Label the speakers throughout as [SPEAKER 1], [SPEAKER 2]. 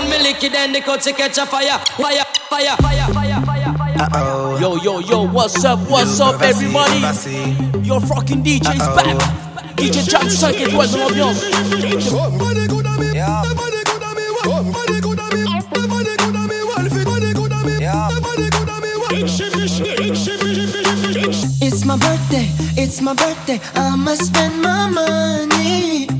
[SPEAKER 1] when me lick it, then the cuts catch a fire, fire, fire, fire, fire, fire, fire.
[SPEAKER 2] Uh-oh.
[SPEAKER 3] Yo, yo, yo, what's up, what's up, everybody? Your fucking DJ is back. DJ Jam 5 étoiles dans l'ambiance.
[SPEAKER 4] It's my birthday, it's my birthday, I'ma spend my money.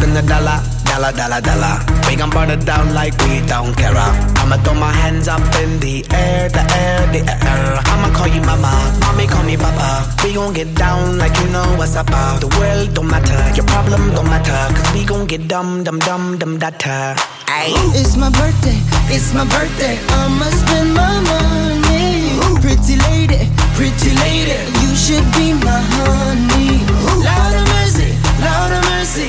[SPEAKER 2] Spend a dollar, dollar, dollar, dollar. We gon' burn it down like we don't care. I'ma throw my hands up in the air, the air, the air. I'ma call you mama, mommy call me papa. We gon' get down like you know what's up. The world don't matter, your problem don't matter. Cause we gon' get dumb, dumb, dumb, dumb, data. Ayy.
[SPEAKER 4] It's my birthday, it's my birthday. I'ma spend my money. Pretty lady, pretty lady, you should be my honey. Lord of mercy, Lord of mercy,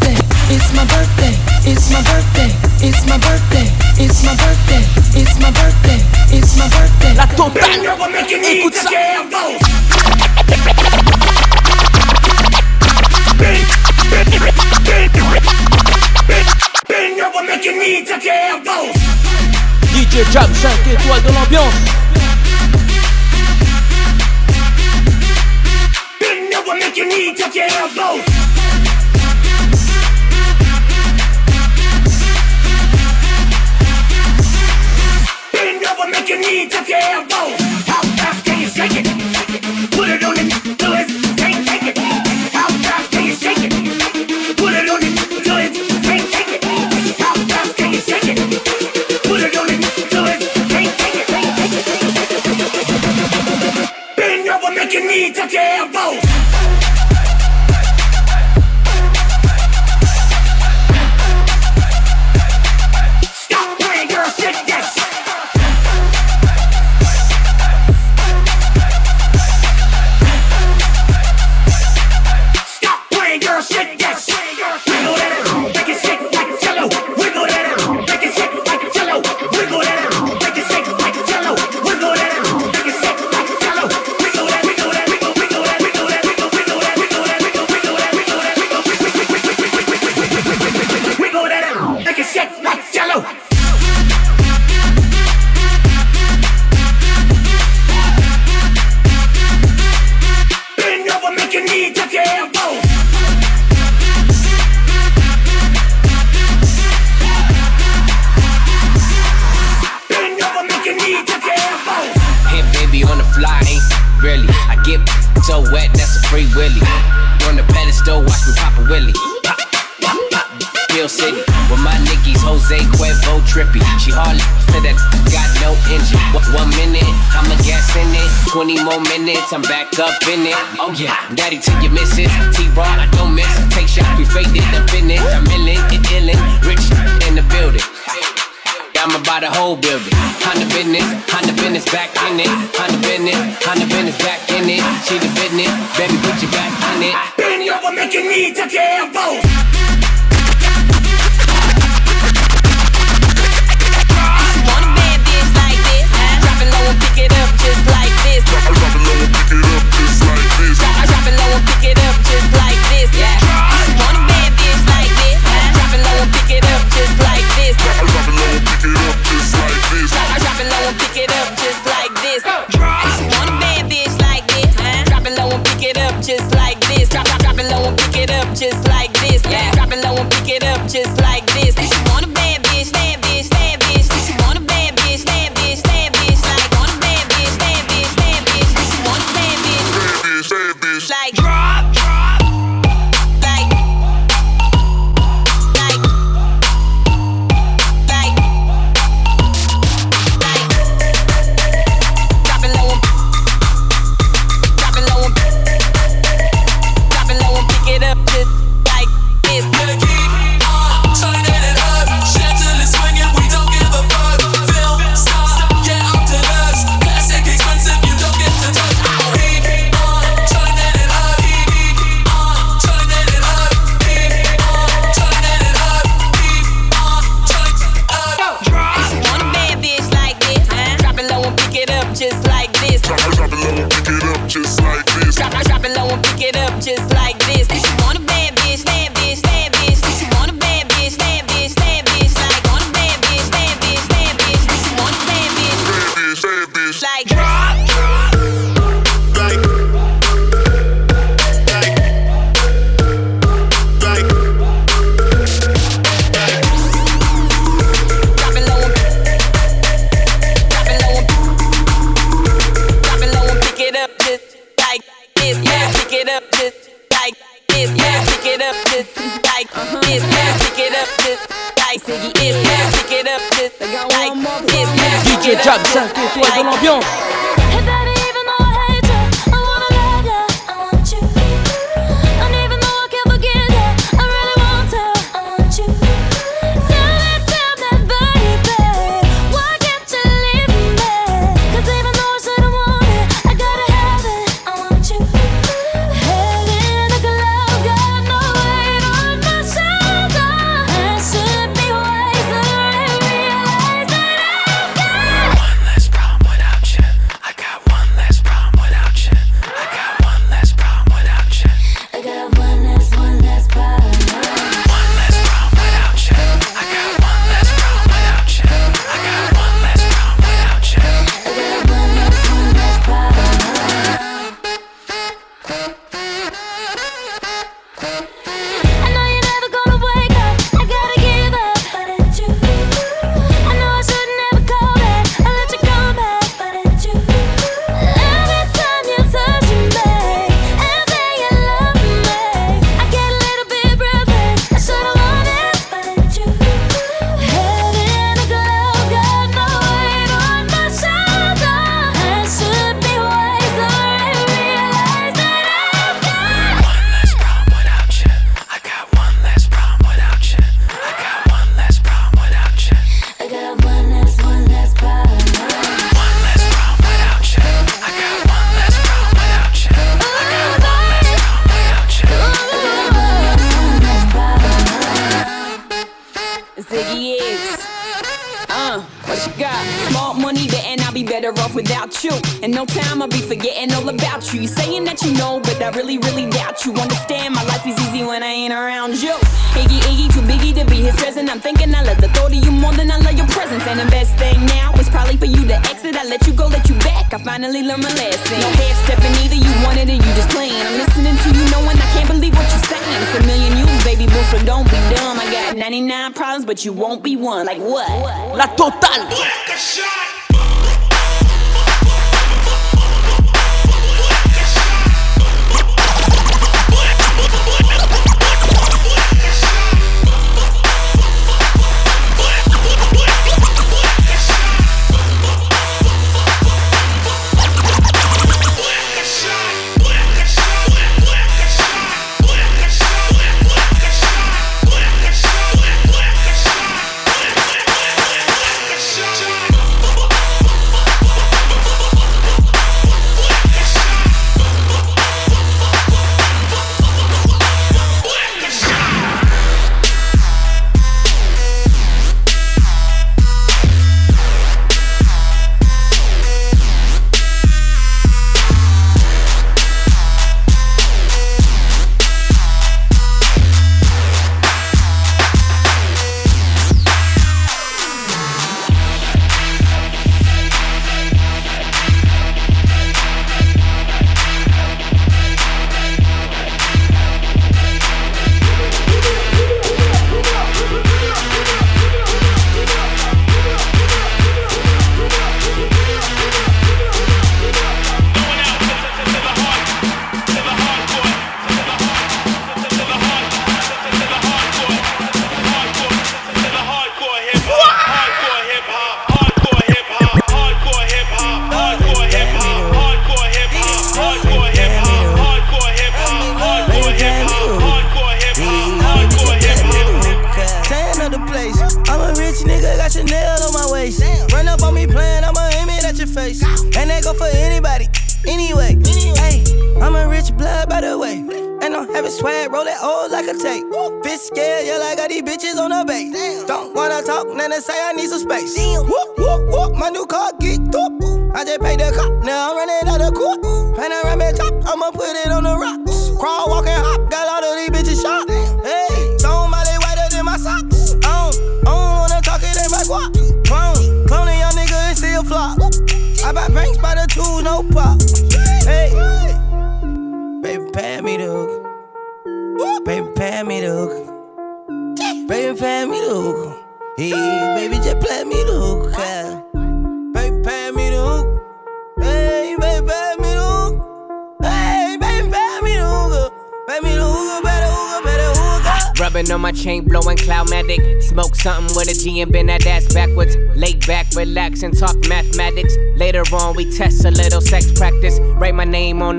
[SPEAKER 4] it's my birthday, it's my birthday, it's my birthday, it's my birthday, it's my birthday, it's my birthday.
[SPEAKER 3] La totale. Écoute ça. DJ Jam 5 étoiles dans l'ambiance.
[SPEAKER 5] over, make your knees touch your elbows. How fast can you shake it? Put it on it. till it can't take it. How fast can you shake it? Put it on it. till it can't take it. How fast can you shake it? Put it on it. till it can't take it. Bend over, make your knees touch your elbows. Up in it. Oh yeah, daddy till you miss it. T-Raw, I don't miss. Take shots, we faked it, the finish. I'm illin', it illin'. Rich in the building. I'm about the whole building. Honda business, Honda business back in it. Honda business, Honda business back in it. She the business, baby put your back in it. Bend over, make your knee touch your elbows.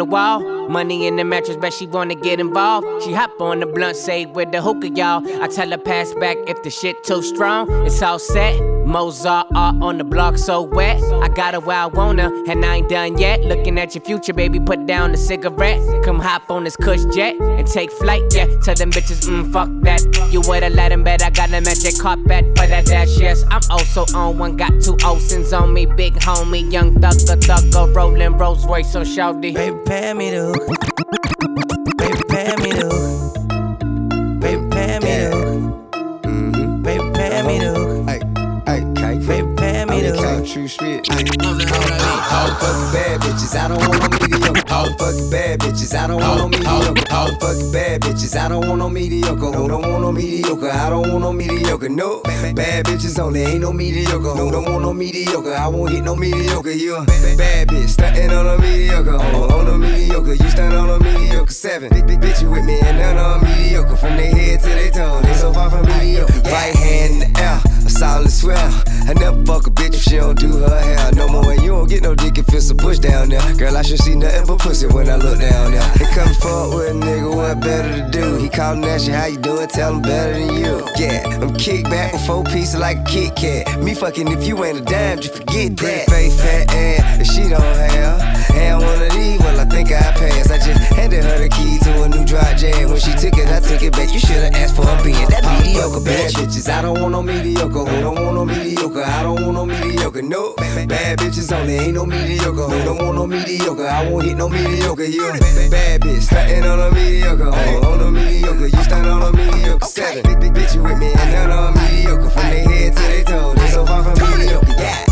[SPEAKER 6] The
[SPEAKER 7] wall. Money in the mattress, bet she wanna get involved. She hop on the blunt, say with the hookah, y'all. I tell her pass back if the shit too strong. It's all set. Mozart art on the block so wet. I got her where I wanna, and I ain't done yet. Looking at your future, baby, put down the cigarette. Come hop on this cush jet and take flight, yeah. Tell them bitches, mm, fuck that. You would've let him bet I got a magic carpet for that dash, yes. I'm also on one, got two Olsen's on me. Big homie, young thugger, thugger, rolling Rolls Royce on shouty.
[SPEAKER 8] Baby, pay me the
[SPEAKER 9] All fucking bad bitches, I don't want no mediocre. All fucking bad bitches, I don't want no mediocre. All fucking bad bitches, I don't want no mediocre. Who don't want no mediocre? I don't want no mediocre. No, bad bitches only ain't no mediocre. Who don't want no mediocre? I won't hit no mediocre. You a bad bitch, stuntin' on a mediocre. On, on a mediocre, you stand on a mediocre. Seven, big, big bitch, you with me and none on mediocre. From their head to their toe, they so far from mediocre. Right hand in the air, solid swell. I never fuck a bitch if she don't do her hair no more. And you don't get no dick if it's a bush down there. Girl, I should see nothing but pussy when I look down there. They come forward with a nigga, what better to do? He callin' at you, how you doing? Tell him better than you. Yeah, I'm kick back with four pieces like a Kit Kat. Me fucking if you ain't a dime, just forget that. Face fat ass, if she don't have. And one of these, well, I think I pass. I just handed her the key to a new dry jam. When she took it, I took it back. You should've asked for a being that mediocre bad bitches. I don't want no mediocre. Who don't want no mediocre? I don't want no mediocre. No, bad bitches only ain't no mediocre. Who don't want no mediocre? I won't hit no mediocre. You bad bitch, stuntin' on a mediocre. On, oh, on a mediocre, you stand on a mediocre. Seven, big bitch, you with me and none on mediocre. From their head to their toe, they so far from mediocre. Yeah.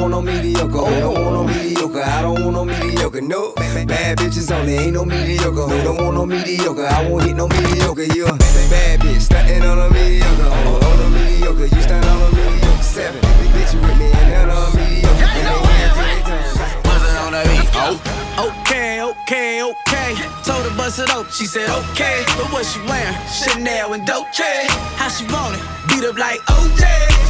[SPEAKER 9] want no mediocre. Who don't want no mediocre? I don't want no mediocre. No, bad bitches only ain't no mediocre. Who don't want no mediocre? I won't hit no mediocre. You a bad bitch, stuntin' on a mediocre. On, on a mediocre, you stand on a mediocre. Seven, bitch, you with me and none on mediocre. From they head to they oh, toes.
[SPEAKER 8] Okay, okay, okay. Told her bust it up, she said okay. But what she wearing? Chanel and Dolce. How she want it? Beat up like OJ.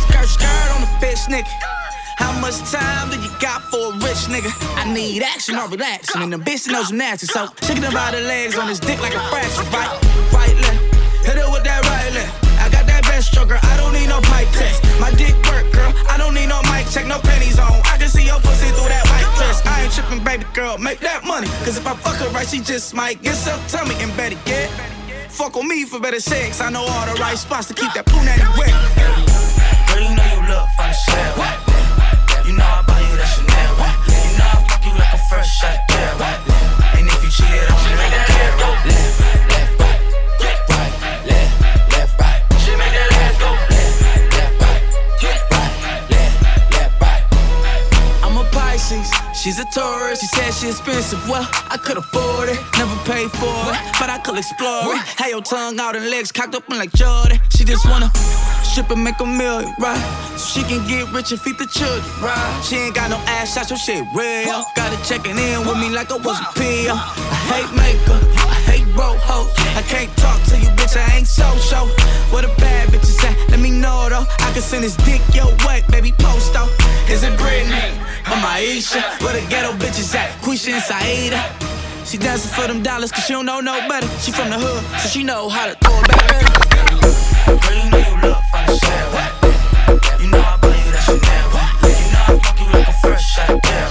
[SPEAKER 8] Skirt, skirt on the fish, nigga. How much time do you got for a rich nigga? I need action or relaxing, and the bitch knows gymnastics. So shaking about her legs on his dick like a fraction, right? Right left, hit her with that right left. I got that best stroker, I don't need no pipe test. My dick work, girl, I don't need no mic check, no pennies on. I can see your pussy through that white dress. I ain't tripping, baby girl, make that money. Cause if I fuck her right, she just might get some tummy and better get. Fuck on me for better sex. I know all the right spots to keep that punani wet.
[SPEAKER 10] Girl, you know you look from the shell. Fresh shot girl. And if you cheated on me, make that care. Left, left, right, right, left, left, right. She make that ass go left, left, right, right, left, left, right.
[SPEAKER 8] I'm a Pisces, she's a Taurus. She said she expensive. Well, I could afford it, never paid for it, but I could explore it. Had your tongue out and legs cocked up like Jordan. She just wanna strip and make a million, right? So she can get rich and feed the children, right? She ain't got no ass shots, so shit real. Got her checking in with me like I was a PO. I hate makeup, I hate
[SPEAKER 11] broke hoes. I can't talk to you, bitch, I ain't so-so. What a bad bitch is at? Let me know though. I can send this dick your way, baby, post though. Is it Britney or Maisha? Where the ghetto bitches at? Quisha and Saida. She dancing for them dollars cause she don't know no better. She from the hood, so she know how to throw it back better.
[SPEAKER 12] Know from the shell. You know I buy you that Chanel. You know I fuck you like a fresh shot girl.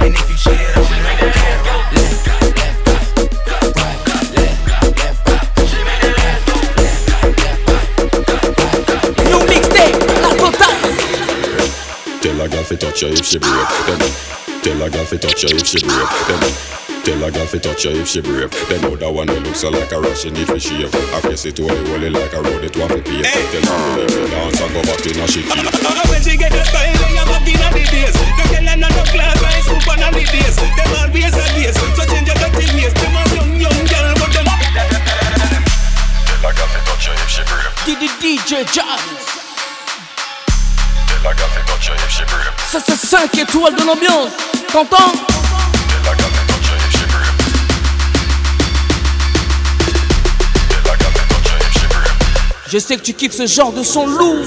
[SPEAKER 12] And if you cheated, I should make care. It
[SPEAKER 3] totale.
[SPEAKER 13] Tell a girl fi touch her if she break. Tell a girl fi touch her if she break. Then tell a girl fi touch her if she break. Then know that one that looks so like a rush she need shave. I face it holy holy like a road it want fi pay. Tell her to leave it dance and go back in a she key.
[SPEAKER 8] Uh, uh, uh, when she get the style, they are back in the days. No girl and no class, I swoop on the days. Them always a days, so change your dirty ways. Them a young, young girl, but them
[SPEAKER 13] Tell a girl fi touch her if she break.
[SPEAKER 3] Did the DJ Jams.
[SPEAKER 13] Tell a girl fi touch her if she break.
[SPEAKER 3] Ça c'est 5 étoiles de l'ambiance. T'entends Je sais que tu kiffes ce genre de son lourd.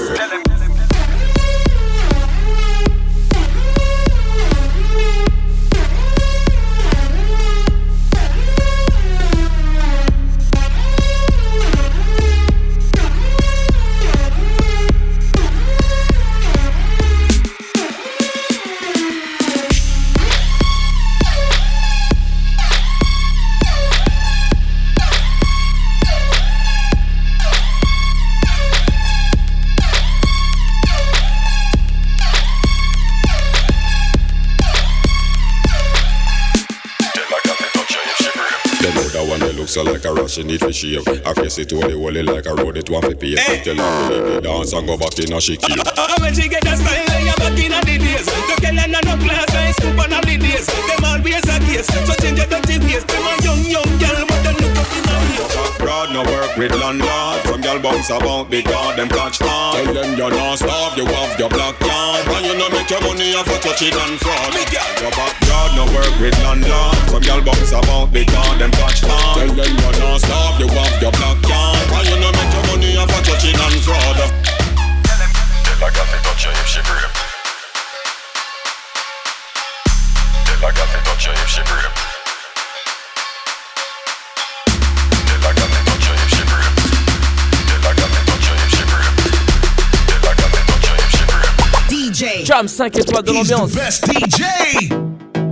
[SPEAKER 13] Need fi shave. I face it holy holy like a road it want fi pay. Tell her to dance and go back in a she key.
[SPEAKER 8] Uh, uh, when she get the style, they are back in the days. No girl and no class, I swoop on the days. Them always a case, so change your dirty ways. Them a young, young girl, but them look up in the face.
[SPEAKER 13] Broad no work with landlord. Some girl bounce about because them catch on. Tell them you're not starve, you have your black card. And you no make your money off of touching and fraud. Your backyard no work with landlord. Some girl bounce about because them catch on. Tell them you're not starve, you have your black card. And you no make your money off of touching and fraud. Tell a girl to touch her if she break. Tell a girl to touch her if she break. Tell a girl to touch her if she break. Tell a girl to touch her if she break. Tell a girl to touch her if she break.
[SPEAKER 4] DJ.
[SPEAKER 3] Jam 5 étoiles de l'ambiance.
[SPEAKER 4] best DJ.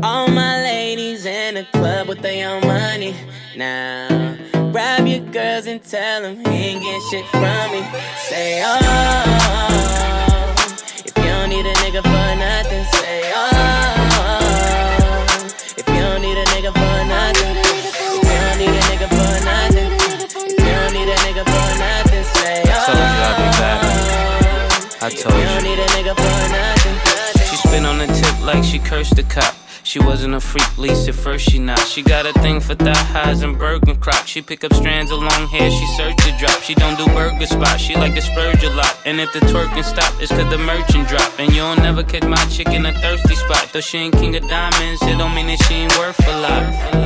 [SPEAKER 7] All my ladies in the club with their own money. Now, grab your girls and tell them he ain't get shit from me. Say, oh, if you don't need a nigga for nothing, say, oh, if you don't need a nigga for nothing, if you don't need a nigga for nothing, if you don't need a nigga for nothing, say, oh,
[SPEAKER 14] Told you I'd be back. Oh, I told
[SPEAKER 7] if you don't need a nigga for nothing.
[SPEAKER 14] She spin on the tip like she cursed the cop. She wasn't a freak, least at first she not. She got a thing for thigh highs and Bergen crop. She pick up strands of long hair, she search to drop. She don't do burger spots, she like to splurge a lot. And if the twerking stop, it's cause the merchant drop. And you'll never catch my chick in a thirsty spot. Though she ain't king of diamonds, it don't mean that she ain't worth a lot.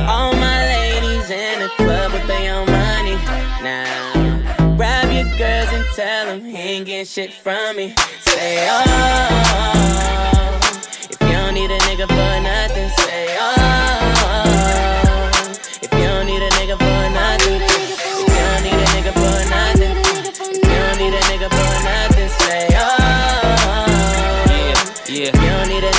[SPEAKER 7] All my ladies in the club with their own money. Now, grab your girls and tell them he ain't getting shit from me. Say, oh, need a nigga for nothing, say, oh, if you don't need a nigga for nothing, if you don't need a nigga for nothing, if you don't need a nigga for nothing, say, oh,
[SPEAKER 14] Yeah,
[SPEAKER 7] if you don't need a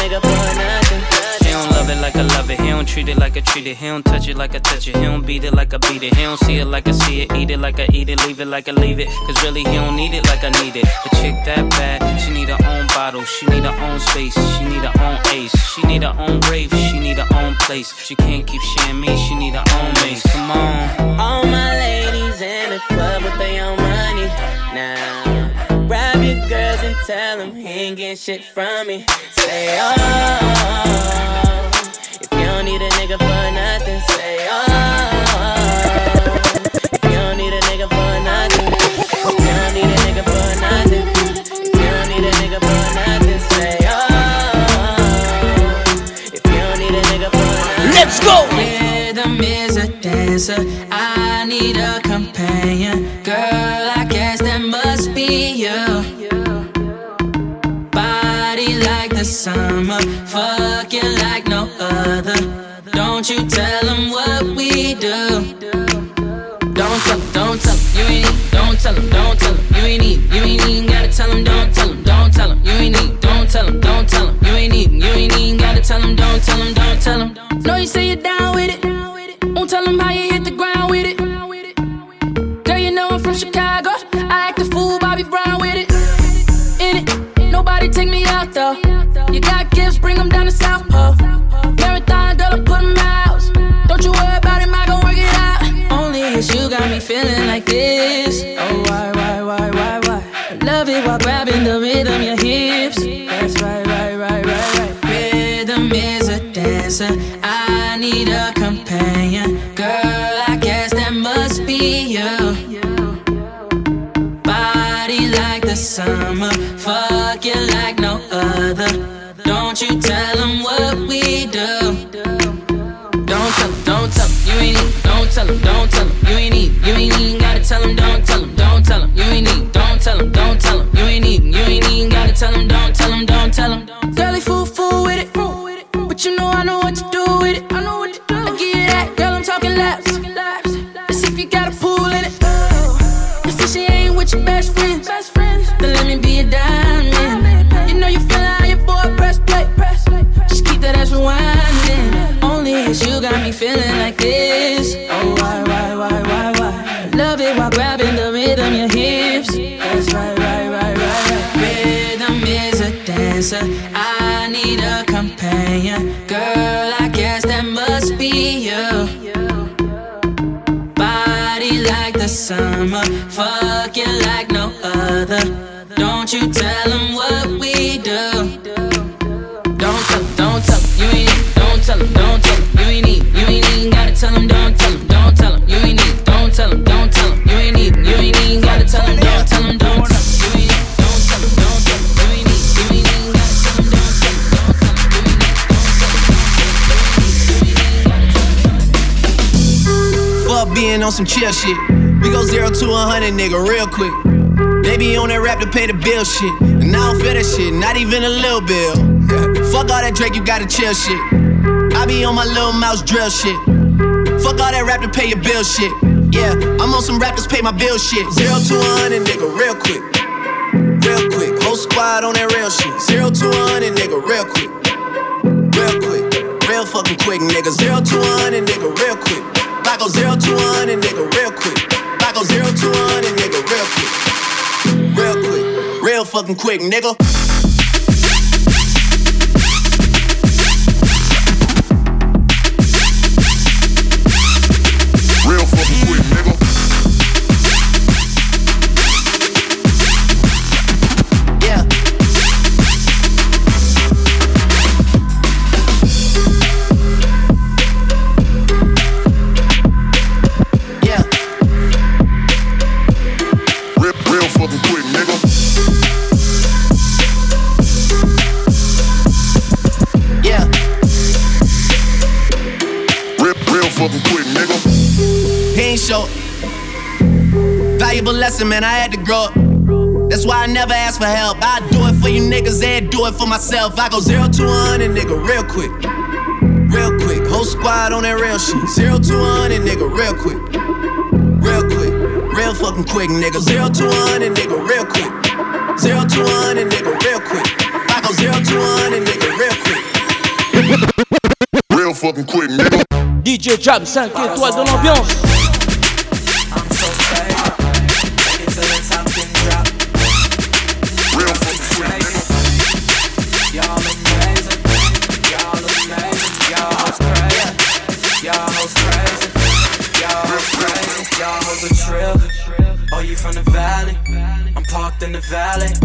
[SPEAKER 14] love it like I love it. He don't treat it like I treat it. He don't touch it like I touch it. He don't beat it like I beat it. He don't see it like I see it. Eat it like I eat it. Leave it like I leave it. Cause really he don't need it like I need it. A chick that bad, she need her own bottle. She need her own space. She need her own ace. She need her own rave. She need her own place. She can't keep sharing me. She need her own mace. Come on.
[SPEAKER 7] All my ladies in the club with their own money. Now, grab your girls and tell them he ain't getting shit from me. Say, oh, don't need a nigga for nothing, say, oh, if you don't need a nigga for nothing, if you don't need a nigga for nothing, if you don't need a nigga for nothing, say, oh, if you don't need a nigga for nothing.
[SPEAKER 3] Let's go!
[SPEAKER 7] Rhythm is a dance.
[SPEAKER 15] dancer. I need a companion. Girl, I guess that must be you. Body like the summer, fucking like no other. Don't you tell them what we do. Don't tell 'em, don't tell 'em, you ain't need, don't tell 'em, don't tell 'em, you ain't need, you ain't even gotta tell 'em, don't tell 'em, don't tell 'em, you ain't need, don't tell 'em, don't tell 'em, you ain't need, you ain't even gotta tell 'em, don't tell 'em, don't tell 'em. Know you say you're down with it, won't tell 'em how you hit the ground with it. Girl, you know I'm from Chicago, I act a Gifts, bring 'em down to South Pole. Marathon, dollar, put 'em out. Don't you worry about him, I gon' work it out. Only it's you got me feeling like this. Oh, why, why, why, why, why? I love it while grabbing the rhythm, your hips. That's right, right, right, right, right. Rhythm is a dancer. I need a companion. Girl, I guess that must be you. Body like the summer, fuck you like no other. Don't tell 'em, you ain't need, you ain't even grabbing the rhythm, your hips. That's right, right, right, right, right. Rhythm is a dancer. I need a companion. Girl, I guess that must be you. Body like the summer, fucking like no other. Don't you tell them
[SPEAKER 16] on some chill shit. We go zero to a hundred, nigga, real quick. They be on that rap to pay the bill shit. And I don't feel that shit, not even a little bill. Fuck all that Drake, you gotta chill shit. I be on my Lil Mouse drill shit. Fuck all that rap to pay your bill shit. Yeah, I'm on some rappers pay my bill shit. Zero to a hundred, nigga, real quick. Real quick. Whole squad on that real shit. Zero to a hundred, nigga, real quick. Real quick. Real fucking quick, nigga. Zero to a hundred, nigga, real quick. I go zero to a fucking quick, nigga. Valuable lesson, man. I had to grow up. That's why I never ask for help. I do it for you niggas and do it for myself. I go zero to a hundred, nigga, real quick. Real quick. Whole squad on that real shit. Zero to a hundred, nigga, real quick. Real quick. Real fucking quick, nigga. Zero to a hundred, nigga, real quick. Zero to a hundred, nigga, real quick. I go zero to a hundred, nigga, real quick.
[SPEAKER 13] Real fucking quick, nigga.
[SPEAKER 3] DJ Jam 5 étoiles de l'ambiance.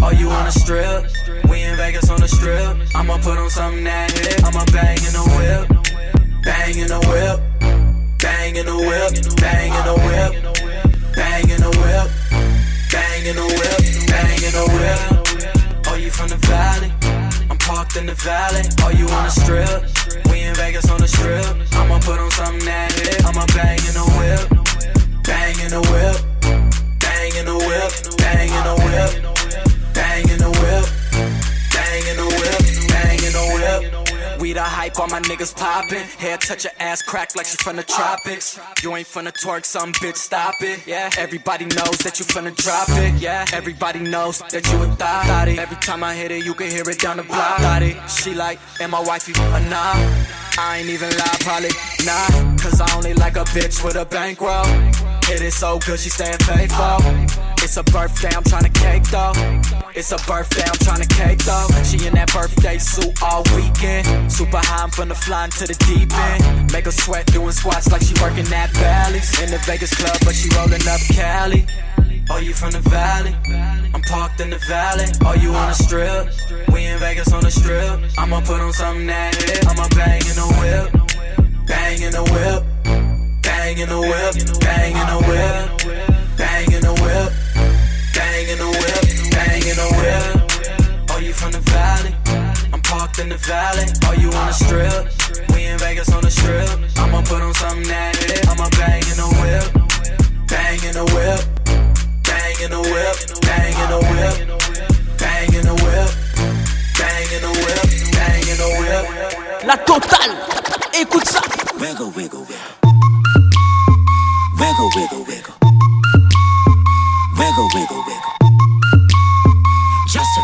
[SPEAKER 17] Oh, you on a strip? We in Vegas on the strip. I'ma put on something that Hair touch your ass crack like she from the tropics. You ain't finna twerk, some bitch, stop it. Yeah, everybody knows that you finna drop it. Yeah, everybody knows that you a thot. Every time I hit it, you can hear it down the block. She like, am I wifey or nah? I ain't even lie, probably nah. Cause I only like a bitch with a bankroll. Hit it so good, she staying faithful. It's a birthday, I'm tryna cake though. It's a birthday, I'm tryna cake though. She in that birthday suit all weekend. Super high, I'm finna fly into the deep end. Make her sweat doing squats like she working at Bally's. In the Vegas club, but she rolling up Cali. Oh, you from the valley? I'm parked in the valley. Oh, you on the strip? We in Vegas on the strip. I'ma put on something that hit. I'ma bang in the whip. Bang in the whip. Bang in the whip. Bang in the whip. Bang in the whip. In the whip. Oh, you from the valley? I'm parked in the valley. Oh, you on the strip? We in Vegas on the strip. I'ma put on something that hit. I'ma bang in the whip. Bang in the whip. Bang in the whip. Bang in the whip. Bang in the whip. Bang in the whip. Bang in the whip.
[SPEAKER 3] La totale. Écoute ça.
[SPEAKER 17] Wiggle, wiggle, wiggle. Wiggle, wiggle, wiggle. Wiggle, wiggle, wiggle.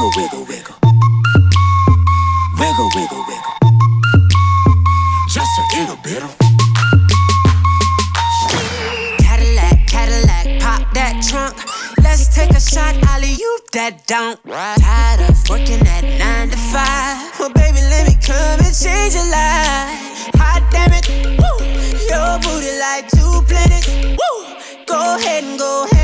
[SPEAKER 17] Wiggle, wiggle, wiggle. Wiggle, wiggle, wiggle. Just a little bit of.
[SPEAKER 18] Cadillac, Cadillac, pop that trunk. Let's take a shot, Ollie, you that don't. Tired of working at nine to five. Well, baby, let me come and change your life. Hot damn it, woo. Your booty like two planets, woo. Go ahead and go ham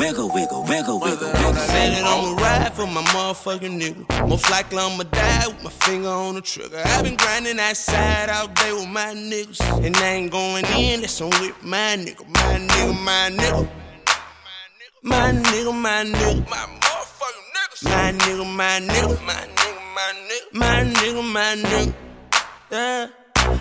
[SPEAKER 17] wiggle, wiggle, wiggle, wiggle.
[SPEAKER 19] Said that I'ma ride for my motherfucking nigga. Most likely I'ma die with my finger on the trigger. I've been grinding that side all day with my niggas. And I ain't going in, that's on with my nigga. My nigga, my nigga. My nigga, my nigga. My motherfucking niggas. My nigga, my nigga. My nigga, my nigga. My nigga, my nigga. Yeah.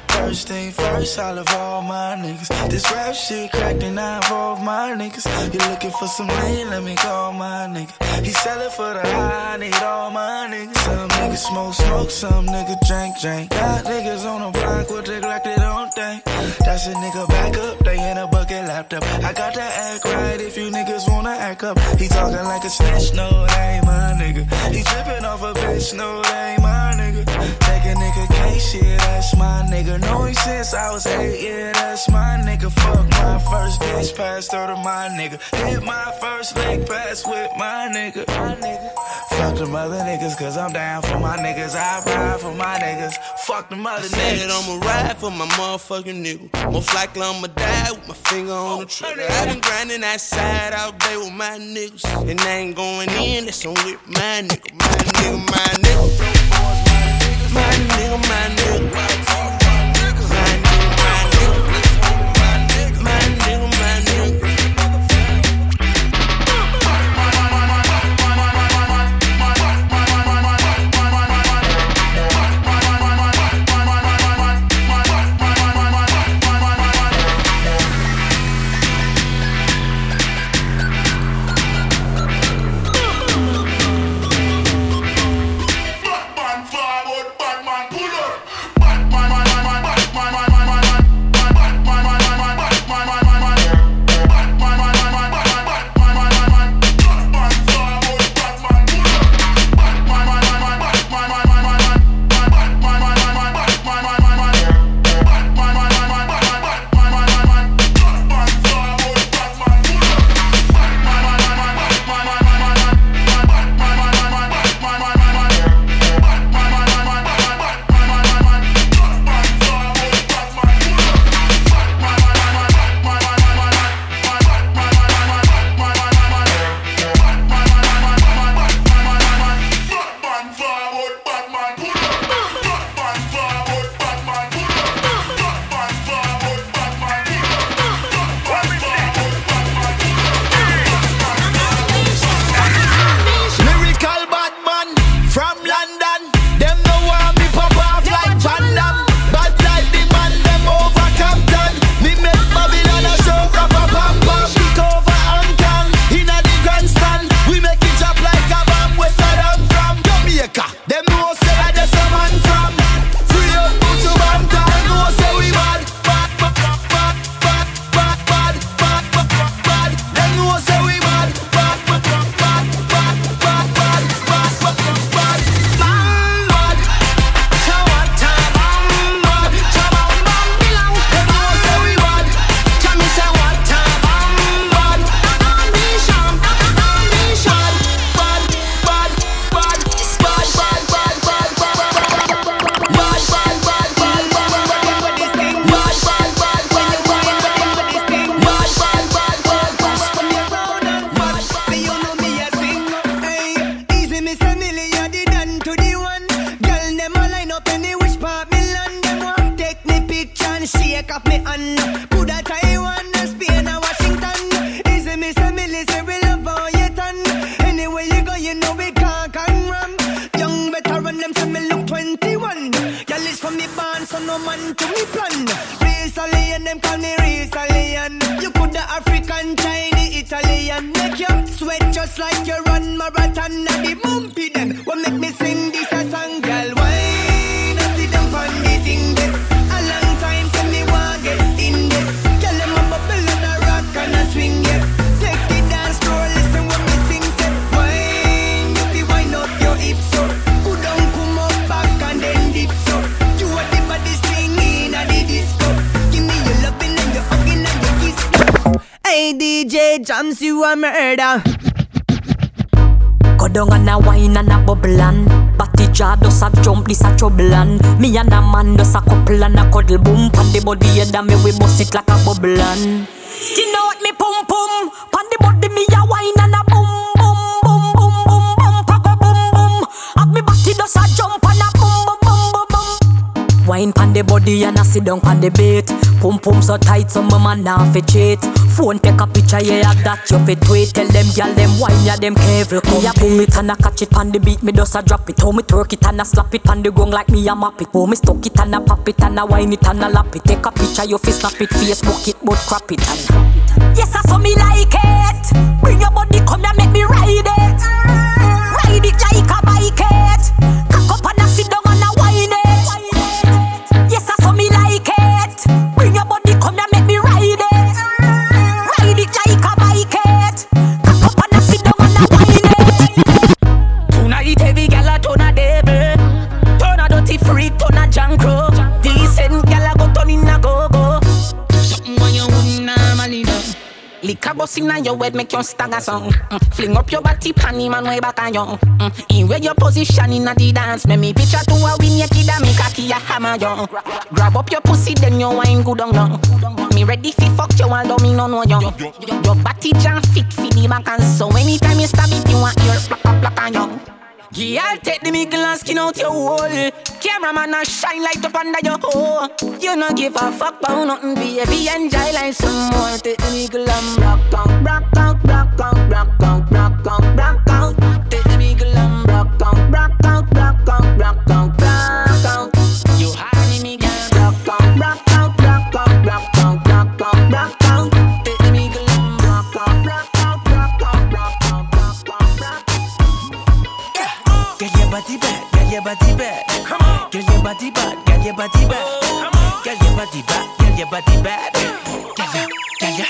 [SPEAKER 8] First thing first, I love all my niggas. This rap shit cracked and I involve my niggas. You looking for some lean? Let me call my nigga. He sellin' for the high, I need all my niggas. Some niggas smoke, smoke, some niggas drink, drink. Got niggas on the block with the Glock, they That's a nigga back up, they in a bucket laptop. I got that act right if you niggas wanna act up. He talking like a snitch, no, that ain't my nigga. He tripping off a bitch, no, that ain't my nigga. Take a nigga case, yeah, that's my nigga. Know since I was eight, yeah, that's my nigga. Fuck my first bitch, passed her to my nigga. Hit my first leg pass with my nigga. My nigga. Fuck them other niggas, cause I'm down for my niggas. I ride for my niggas. Fuck them other
[SPEAKER 19] Said
[SPEAKER 8] niggas.
[SPEAKER 19] I'ma ride for my motherfucking nigga. Most likely I'ma die with my finger on the trigger. I've been grinding that side all day with my niggas. And I ain't going in, that's on with my nigga. My nigga, my nigga. My nigga, my nigga. My nigga, my nigga.
[SPEAKER 20] Jams you a murder.
[SPEAKER 21] Go down and a wine and a bubble and Batty jaw does a jump, this a trouble Me and a man does a couple and a cuddle boom Pan the body and me we bust it like a bubble and Skin out me pum pum Pan the body me a wine and a Wine pan the body and I sit down pan the bait Pum pum so tight so my man now fi cheat. Phone take a picture yeah that you fi tweet. Tell them gyal them wine ya them careful. Me a boom it and a catch it pan the beat Me just a drop it. How me twerk it and a slap it pan the gong like me a map it. How me stuck it and a pop it and I wine it and I lap it. Take a picture you fi snap it Facebook it but crap it and Yes I saw me like it. Bring your body come here make me ride it a
[SPEAKER 22] jankro Decent gal a go turn in a go-go. Something when you wouldn't normally do Liquor bust inna your head make you stagger song mm. Fling up your body panty man way back on you. Mm. In where your position inna the dance Make me picture to a win your kid a a key a hammer you Grab up your pussy then you wine good on you Me ready fi fuck you although me no know you Your body jam fit fi the back and so Anytime you stab it you want ear plak plak plak on you yeah, take the mickle and skin out your hole. Cameraman a shine light up under your hole. You no give a fuck about nothing, baby. Enjoy life some more. Take the mickle and rock out, rock out, rock out, rock out, rock out, rock out. Take the mickle and rock out, rock out, rock out, rock out, rock out.
[SPEAKER 20] Body back. Come on. Get your body back, get your body back. Come on. Get your body back, get your body back. Get ya, get ya.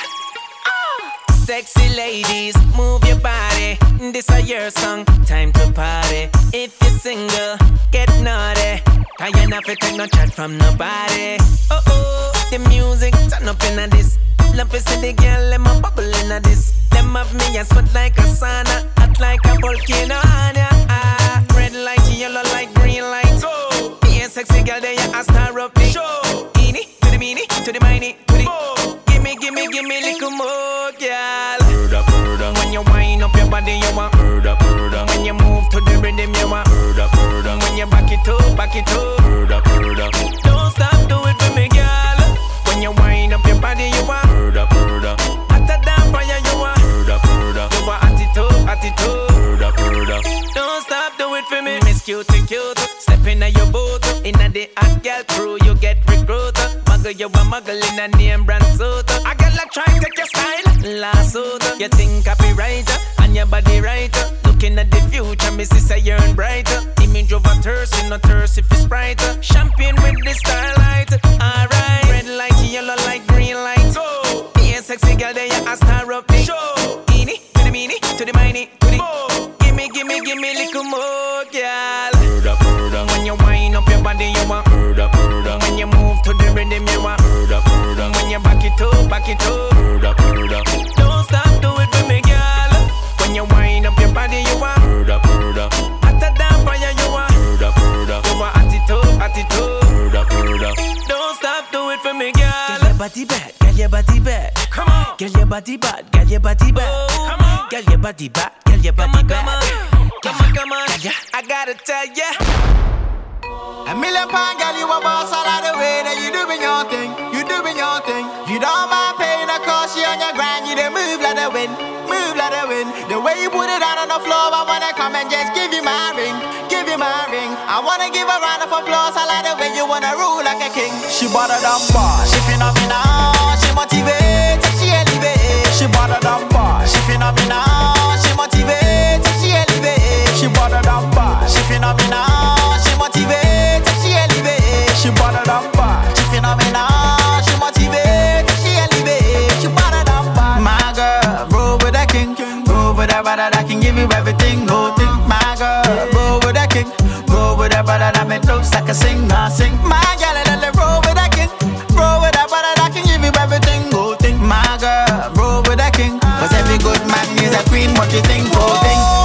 [SPEAKER 22] Sexy ladies, move your body. This a your song, time to party. If you're single, get naughty. You not fit take no chat from nobody. Oh oh, the music turn up in this. Love to see the girl, them a bubble in this. Them have me a sweat like a sauna, hot like a volcano. Ah, red light, yellow light, green light. Go. A sexy girl, then you a star up. Show. Eeny, to the meeny, to the miny, to the. Gimme, gimme, gimme, little more, girl.
[SPEAKER 13] Murder, murder.
[SPEAKER 22] When you wind up your body, you want
[SPEAKER 13] murder, murder.
[SPEAKER 22] When you move to the rhythm, you want
[SPEAKER 13] murder, murder.
[SPEAKER 22] When you back it up, back it up,
[SPEAKER 13] murder,
[SPEAKER 22] Cute. Step in your boot, in a the hot girl crew, you get recruited. Muggle, you a muggle in a name brand suit. I got a try take your style, last suit. You think copyright and your body right. Looking at the future, me see say you're brighter. Image of a thirst, no thirst if it's bright. Champagne with the starlight. Alright, red light, yellow light, green light. Go. Be a sexy girl, then you a star it up, back it up,
[SPEAKER 13] murder, murder.
[SPEAKER 22] Don't stop, do it for me, girl. When you wind up your body, you want
[SPEAKER 13] murder, murder.
[SPEAKER 22] Hotter than fire, you want
[SPEAKER 13] murder, murder.
[SPEAKER 22] You want attitude, attitude,
[SPEAKER 13] murder, murder.
[SPEAKER 22] Don't stop, do it for me, girl.
[SPEAKER 20] Get your body back, get your body back.
[SPEAKER 22] Come on.
[SPEAKER 20] Get your body back, get your body back.
[SPEAKER 22] Oh, come on.
[SPEAKER 20] Get your body back, get your body
[SPEAKER 22] Come on,
[SPEAKER 20] back.
[SPEAKER 22] come on, come on, come on. I gotta tell ya.
[SPEAKER 20] A million pound girl, you a boss all of the way that you doing your thing, you doing your thing. You don't mind paying the cost, you on your grind, you dey move like the wind, move like the wind. The way you put it down on the floor, I wanna come and just give you my ring, give
[SPEAKER 23] you my ring. I wanna give a round of applause. I like the way you wanna rule like a king.
[SPEAKER 24] She better than boss.
[SPEAKER 23] She phenomenal, she motivates, she elevates.
[SPEAKER 24] She better than boss.
[SPEAKER 23] She phenomenal, she motivates, she elevates.
[SPEAKER 24] She better than boss.
[SPEAKER 23] She phenomenal, looks like a sing, I sing. My girl, let it roll with that king, roll with that brother that can give you everything. Go think, my girl, roll with that king, cause every good man is a queen. What you think? Go think.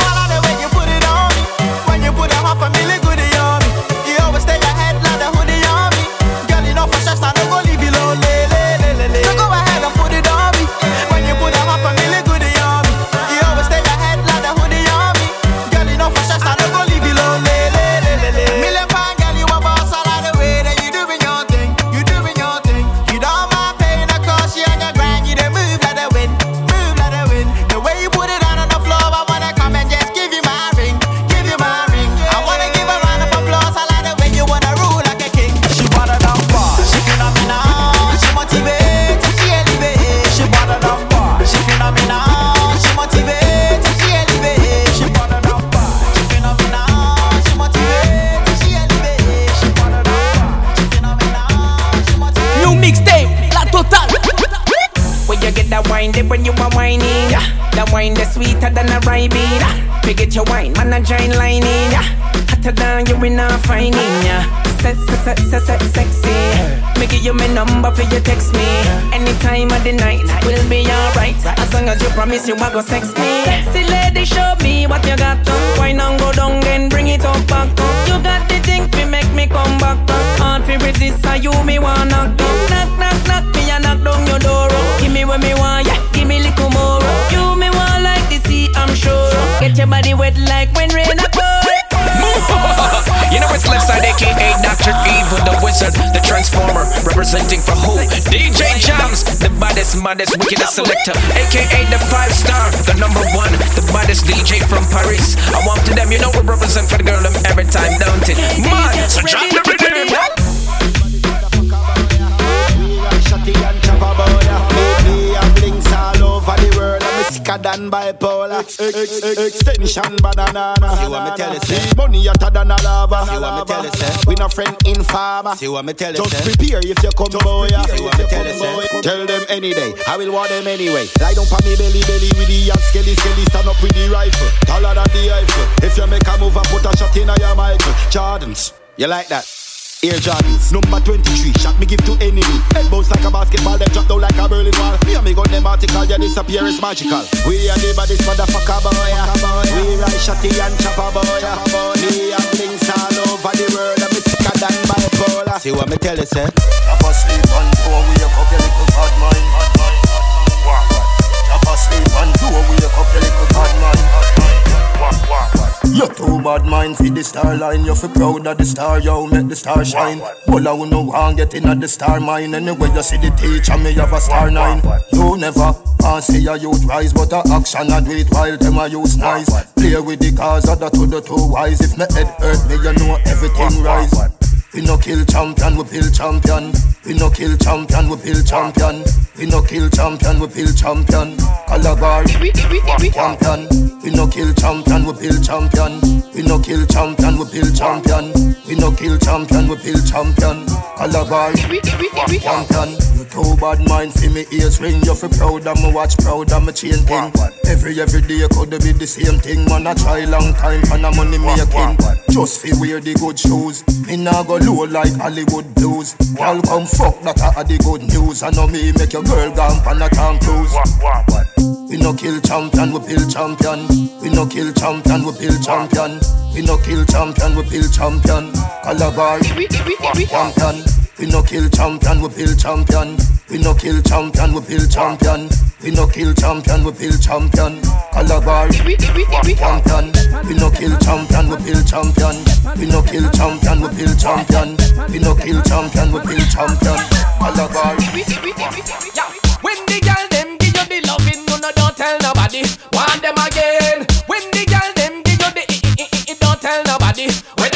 [SPEAKER 23] A
[SPEAKER 22] giant lining. Yeah. Hotter than you in a finding. Yeah. Se se se se se sexy. Me give you my number for you text me. Any time of the night, we'll be alright. As long as you promise you are gonna sex me. Sexy lady, show me what you got. uh. Wine and go down and bring it up back. uh. You got the thing to make me come back. uh. Hard to resist, so you me wanna uh. Knock knock knock me and knock down your door. Give me what me want, yeah. Give me little more. You me want like the sea, I'm sure. Get your body wet like when rain a pour.
[SPEAKER 25] you know it's left side, aka Dr. Evil, the wizard, the transformer, representing for who? DJ Jams, the baddest, maddest, wickedest selector, aka the five star, the number one, the baddest DJ from Paris. I want to them, you know we represent for the girl them every time, don't it? Man, so drop the rhythm.
[SPEAKER 26] Shotty and chopper boya. Baby, I blinks all over the world. Sicker than bipolar. Ex- ex- ex- Extension banana.
[SPEAKER 24] See what me tell you, say.
[SPEAKER 26] Money hotter than a lava.
[SPEAKER 24] See what me tell you, say.
[SPEAKER 26] We no friend in farmer.
[SPEAKER 24] See what me tell you,
[SPEAKER 26] Just
[SPEAKER 24] say.
[SPEAKER 26] prepare if you come boy.
[SPEAKER 24] See what me tell you, say.
[SPEAKER 26] Tell them any day. I will want them anyway. Lie down on me belly belly with the young skelly skelly. Stand up with the rifle. Taller than the rifle. If you make a move I put a shot in your Michael Jordans. You like that? Air Jordans, number 23, shot me give to enemy. Head bounce like a basketball, then drop down like a Berlin wall. Me and me gun them article, disappear is magical. We are the baddest motherfucker boy. We ride shotty and chopper boy. Me and links all over the world, me sicker than bipolar.
[SPEAKER 24] See what me tell you, say.
[SPEAKER 27] Drop asleep and go wake up your little bad mind. Drop asleep and go wake up your little bad mind. You too bad mind for the star line. You feel proud of the star, yo, make the star shine. All I no want get in at the star mine. Anyway, you see the teacher, me have a star nine. You never want see a youth rise, but a action I do it while them a use nice. Play with the cars, other to the two wise. If my head hurt me, you know everything rise. We no kill champion, we build champion. We no kill champion, we build champion. We no kill champion, we build champion. Calabar, champion. We no kill champion, we build champion. We no kill champion, we build champion. We no kill champion, we build champion. Calabar, champion. You too bad mind for me ears ring. You feel proud of me watch, proud of me chain thing. Every every day could be the same thing. Man, I try long time for the money making. Just fi wear the good shoes. Me nah go low like Hollywood blues. Girl come fuck that a the good news. I know me make your girl gone on a town cruise. We no kill champion, we build champion. We no kill champion, we build champion. We no kill champion, we build champion. Calabar, champion. We no kill champion, we build champion. We no kill champion, we build champion. We no kill champion, we build champion. Calabar, champion. We no kill champion, we build champion. We no kill champion, we build champion. We no kill champion, we build champion. Calabar.
[SPEAKER 22] When the girl them nobody. Want them again. When the girl them give you the don't tell nobody.
[SPEAKER 20] Me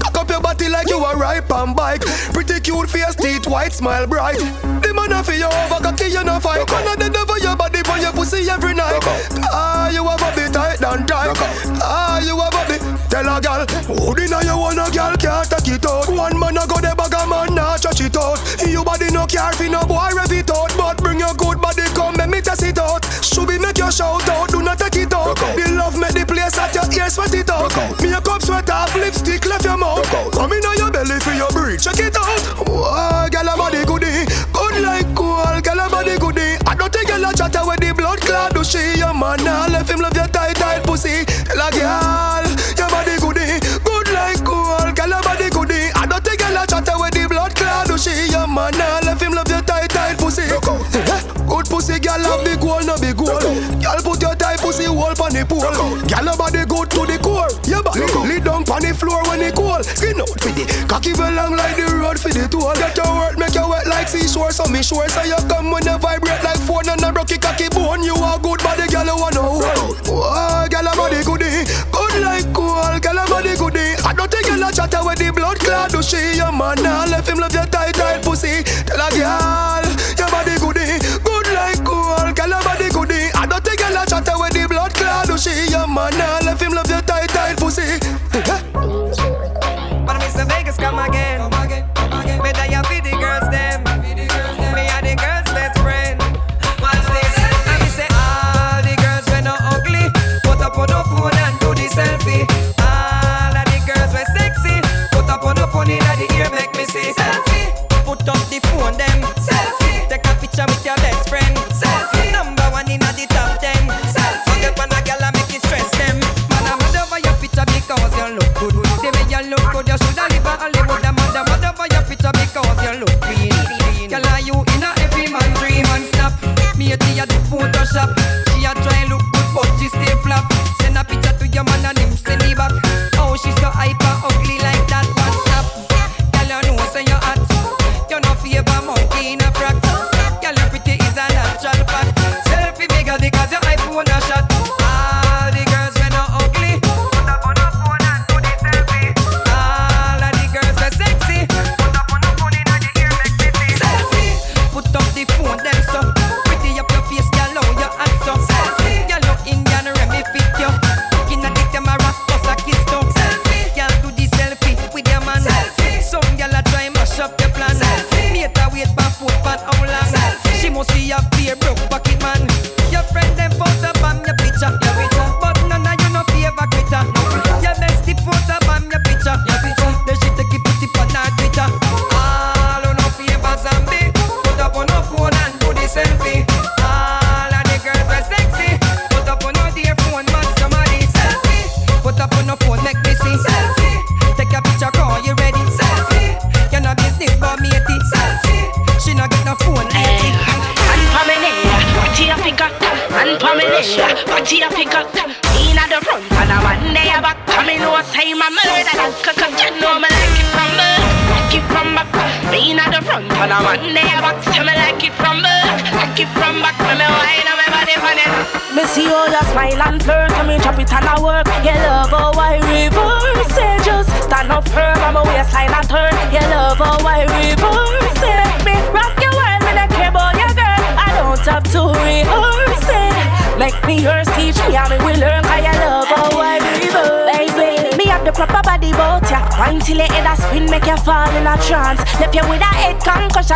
[SPEAKER 25] Cock up your body like you a ripe on bike. Pretty cute face, teeth white, smile bright. The man a for you over cocky, you no fight. Man a dead over your body for your pussy every night. Ah, you a body tight and tight. Ah, you a body. Tell a gal, who dinner you want a gal can't take it out. One man a go the bag a man nah touch it out. You body no care fi no boy rev it out, but bring your good body come make me test it out. Should be make you shout out, do not take it out. The love make the place at your ear sweat it out. Me a cup sweat off, left mouth. Come in on your belly for your breathe, check it out. Whoa, gal a body goodie, good like cool, gal a body goodie. I don't think gal a chatter with the blood clot. Do she your man now left him love your tight tight pussy. A gal, your body goodie, good like cool, gal a body goodie. I don't think gal a chatter with the blood clot. Do she your man now left him love your tight tight pussy. Good pussy, gal have the goal, no big goal. Gal put your tight pussy hole pon the pool. Gal a body well long like the road for the toll. Get your work, make you wet like seashore. So me sure so you come when you vibrate like phone and a broke your cocky bone. You are good body, gal you wanna hold. Oh, gal a body goodie, good like cool. Gal a body goodie. I don't think gal a chatter with the blood clot. Do she your man now left him love your tight tight pussy. Tell a gal, your body goodie, good like cool. Gal a body goodie. I don't think gal a chatter with the blood clot. Do she your man now left him love your tight tight pussy.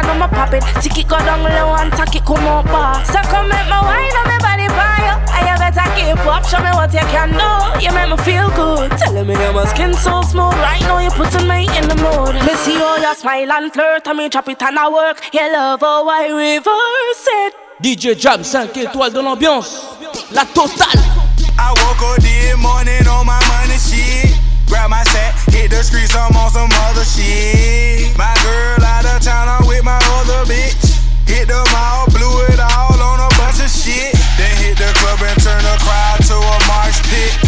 [SPEAKER 28] Concussion on my pop it Tick it go down low and tack it come up bar So come make me wine on me body by you And you better keep up Show me what you can do. You make me feel good. Telling me that my skin so smooth. Right now you're putting me in the mood. Me see how you smile and flirt And me chop it and I work. You love how I reverse it.
[SPEAKER 3] DJ Jam 5 étoiles dans l'ambiance. La totale.
[SPEAKER 8] I woke up this morning on my money shit. Grab my sack, hit the streets, I'm on some other shit. My girl out of town, I'm with my other bitch. Hit the mall, blew it all on a bunch of shit. Then hit the club and turn the crowd to a marsh pit.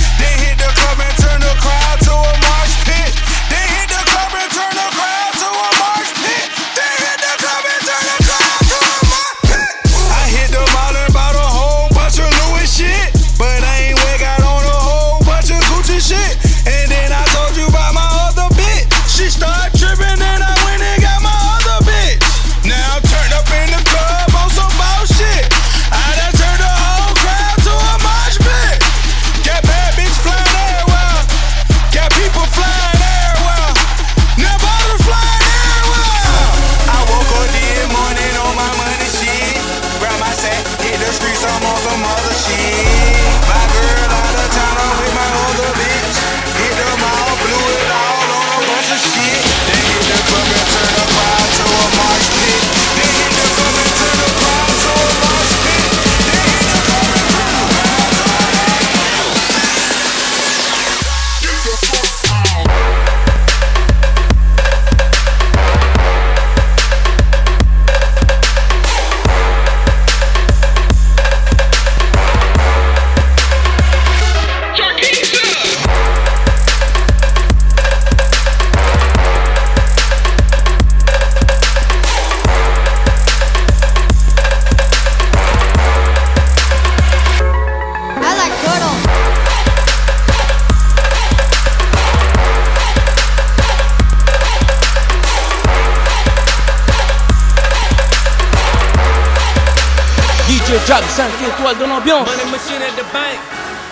[SPEAKER 3] 5 étoiles dans l'ambiance.
[SPEAKER 25] Money machine at the bank.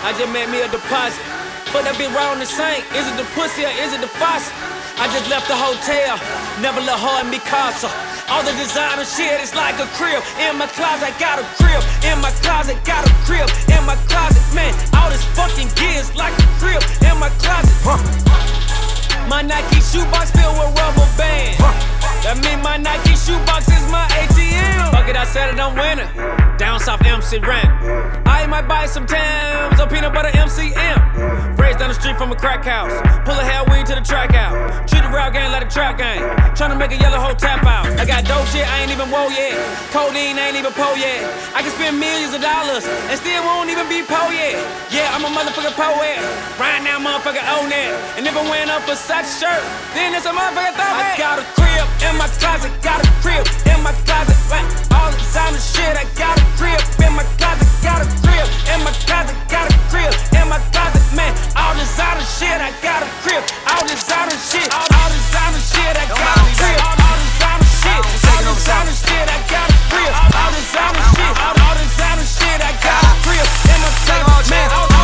[SPEAKER 25] I just made me a deposit. But that been round the sink. Is it the pussy or is it the faucet? I just left the hotel. Never let her in me casa. All the designer shit is like a crib. In my closet, got a crib. In my closet, got a crib. In my closet, man, all this fucking gear is like a crib. In my closet, My Nike shoebox filled with rubber bands. That mean my Nike shoebox is my ATM. Fuck it, I said it, I'm winning. Down south MC rent. I might buy some Tams or peanut butter MCM. Raised down the street from a crack house. Pull a hell weed to the track out. Treat the route game like a track game. Tryna make a yellow hoe tap out. I got dope shit, I ain't even woe yet. Codeine ain't even po yet. I can spend millions of dollars and still won't even be po yet. Yeah, I'm a motherfucking poet. Right now, motherfucker own it. And if I went up for such shirt, then it's a motherfucker throw I got a crib in my closet, got a crib in my closet. All the designer shit, I got a crib in my closet, got a crib in my closet, got a crib in my closet, man. All this designer shit, I got a crib. All this designer shit, all, all designer shit, I got a crib. All, all designer shit, all this designer shit, I got a crib. All this designer shit, all, all designer shit, I got a crib in my man. All,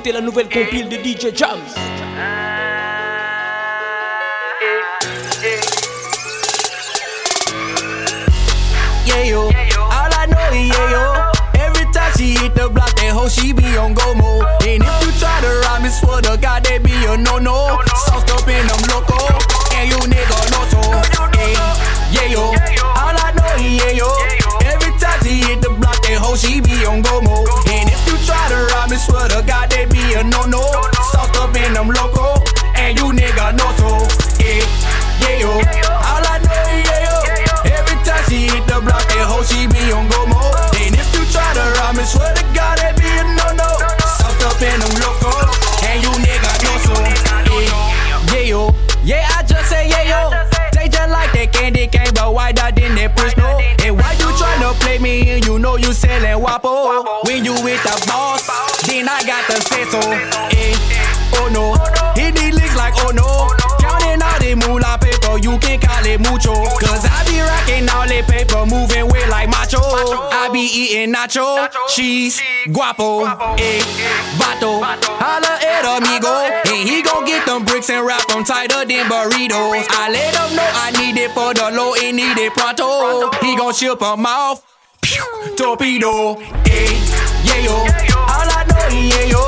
[SPEAKER 25] écouter la nouvelle compile.
[SPEAKER 29] Cause I be rocking all that paper, moving way like macho. I be eating nacho, cheese, guapo, egg, vato. Holla at amigo, and he gon' get them bricks and wrap them tighter than burritos. I let him know I need it for the low and need it pronto. He gon' ship him off, pew, torpedo, egg, yeah yo. All I know, yeah yo.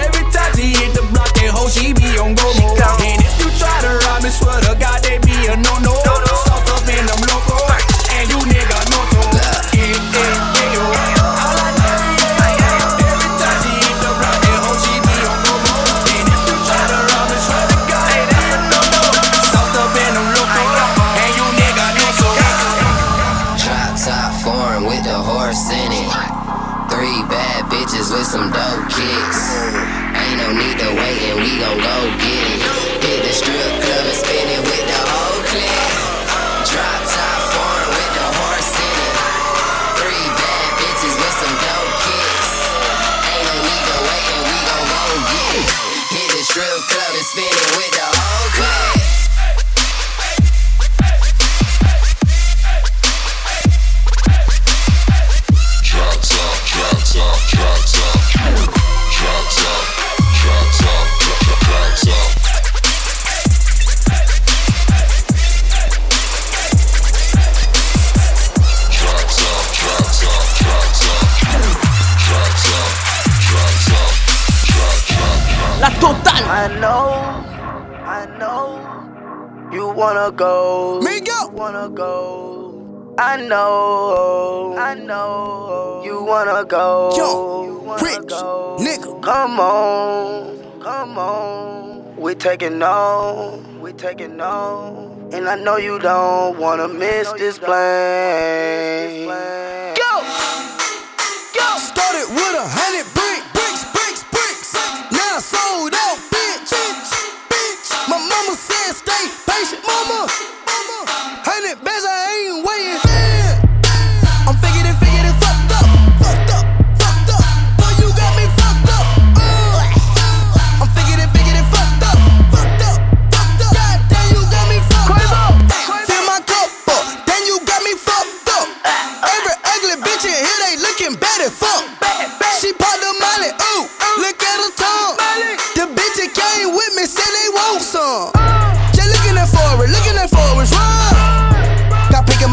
[SPEAKER 29] Every time she hit the block, that hoe she be on go mode. Try to rob me, swear to God, they be a no-no. wanna go. Me go. Wanna go. I know. I know. You wanna go. Yo, you wanna rich go. nigga. Come on. Come on. We taking no. We taking no. And I know you don't wanna miss this plane.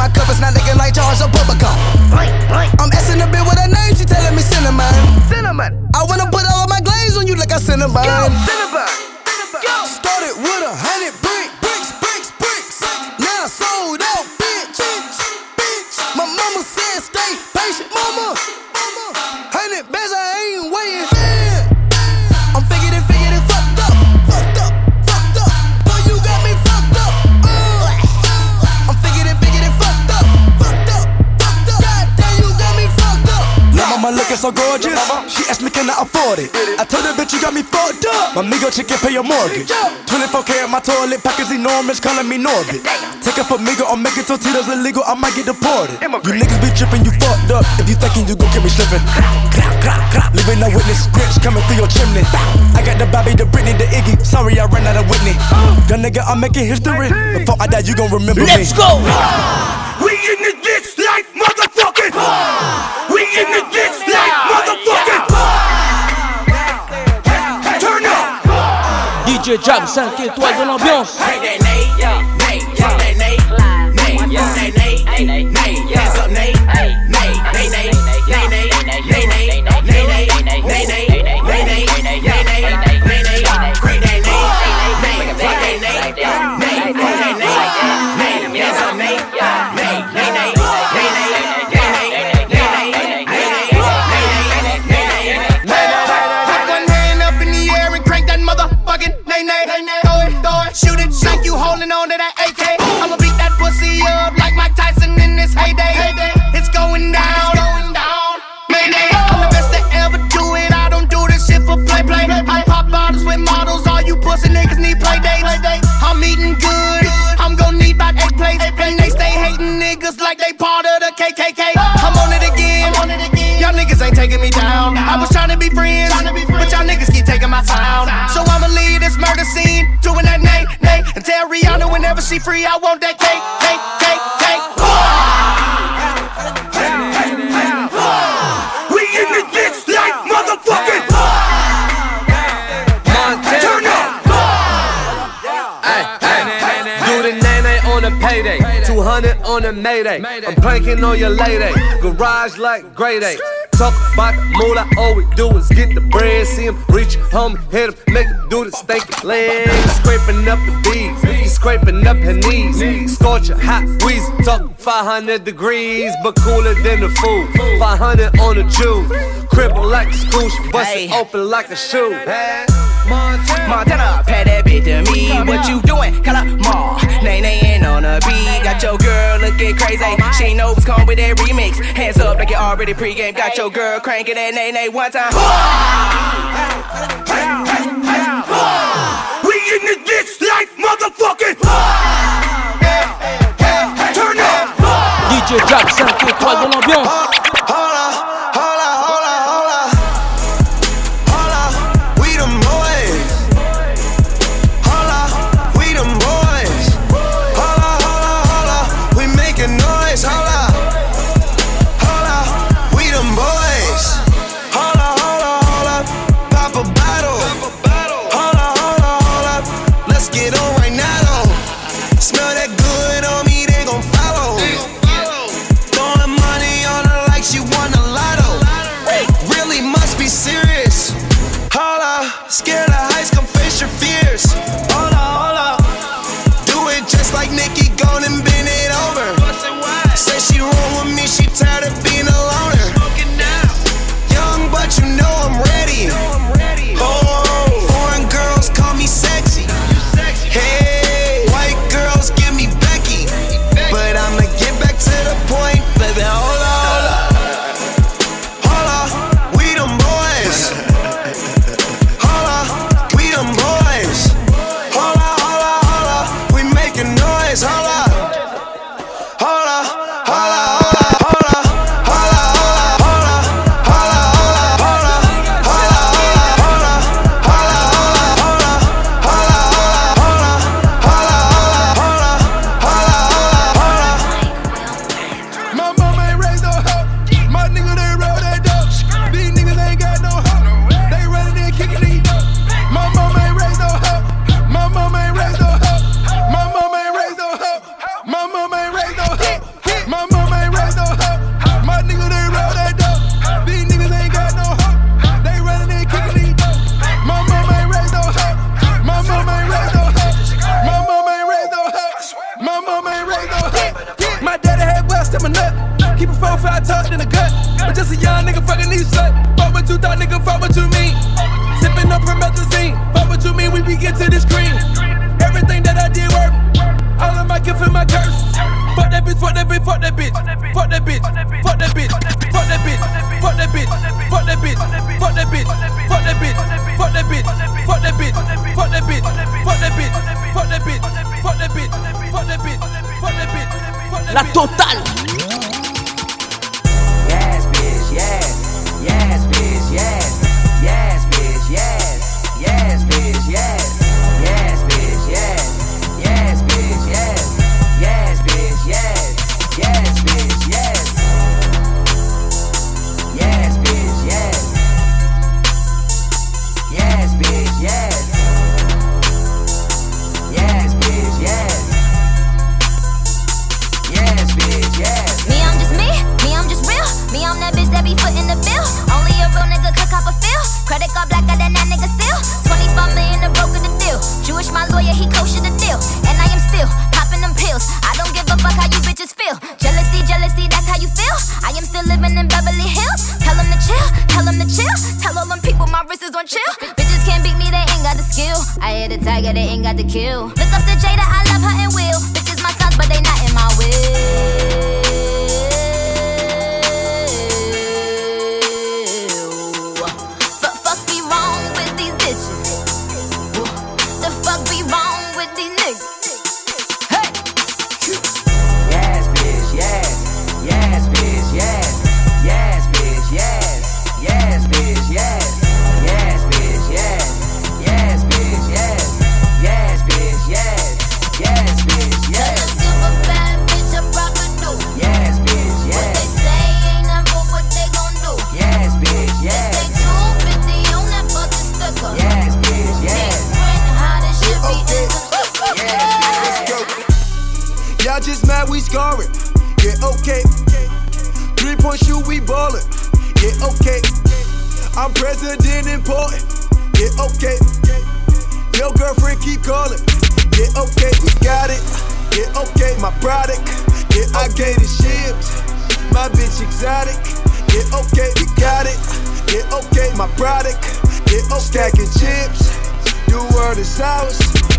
[SPEAKER 30] My cup is not looking like jars or bubblegum. I'm asking a bit with her name, she telling me cinnamon. Cinnamon. I wanna put all of my glaze on you like I
[SPEAKER 20] cinnamon. Yo, cinnamon. so gorgeous. She asked me, can I afford it? I told her, bitch, you got me fucked up. My Migo chicken pay your mortgage. 24K in my toilet, pockets enormous, calling me Norbit. Take it for Migo, I'm making tortillas illegal, I might get deported. You niggas be tripping, you fucked up. If you thinking you gon' get me slipping. Leaving no witness, scripts coming through your chimney. I got the Bobby, the Britney, the Iggy. Sorry, I ran out of Whitney. Young nigga, I'm making history. Before I die, you gon' remember Let's me.
[SPEAKER 25] Let's go!
[SPEAKER 5] We in this life, motherfuckin' in the dicks like motherfucking Turn up.
[SPEAKER 16] DJ Jam 5 étoiles de l'ambiance.
[SPEAKER 5] She free, I want that cake, cake, cake, cake. We in the ditch like motherfucking
[SPEAKER 31] Turn up. Do the name on payday. 200 on a mayday. I'm planking on your lady. Garage like grade A talk about the mood, All we do is get the bread, see him reach home, hit him, make him do the stanky legs. Scraping up the bees scraping up her knees. Scorching hot breeze, talk 500 degrees, but cooler than the food. 500 on the Jew, cribble like a school, she bust open like a shoe.
[SPEAKER 22] Montana, Montana, pat that bitch to me. What you doing? Call her Ma. Nay, nay, ain't on a beat. Got your girl looking crazy. She knows what's coming with that remix. Hands up like you already pregame. Got your girl cranking that nay, nay one time
[SPEAKER 5] in this life, motherfucking. Turn up.
[SPEAKER 16] DJ Jam's 5 étoiles de l'ambiance
[SPEAKER 29] Yes, bitch, yes. Yes, bitch, yes. Yes, bitch, yes. Me, I'm just me. Me, I'm just real. Me, I'm that bitch that be footing the
[SPEAKER 32] bill. Only a real nigga could cop a feel. Credit card black, got that nigga still. 24 million to broker the deal. Jewish, my lawyer, he kosher the deal. And I am still popping them pills. I don't give a fuck how you bitches feel. Jealousy, jealousy, that's how you feel. I
[SPEAKER 33] am still living in
[SPEAKER 34] Beverly Hills. Tell them to chill, tell them to chill. Tell all them people my wrist is on chill skill. I hit a tiger, they ain't got the kill. Look up to Jada, I love her and will. Bitches my sons, but they not in my will.
[SPEAKER 35] President important. Yeah, okay. Your girlfriend keep calling. Yeah, okay, we got it. Yeah, okay, my product. Yeah, I get it shipped. My bitch exotic. Yeah, okay, we got it. Yeah, okay, my product. Yeah, okay, stacking chips. The world is ours.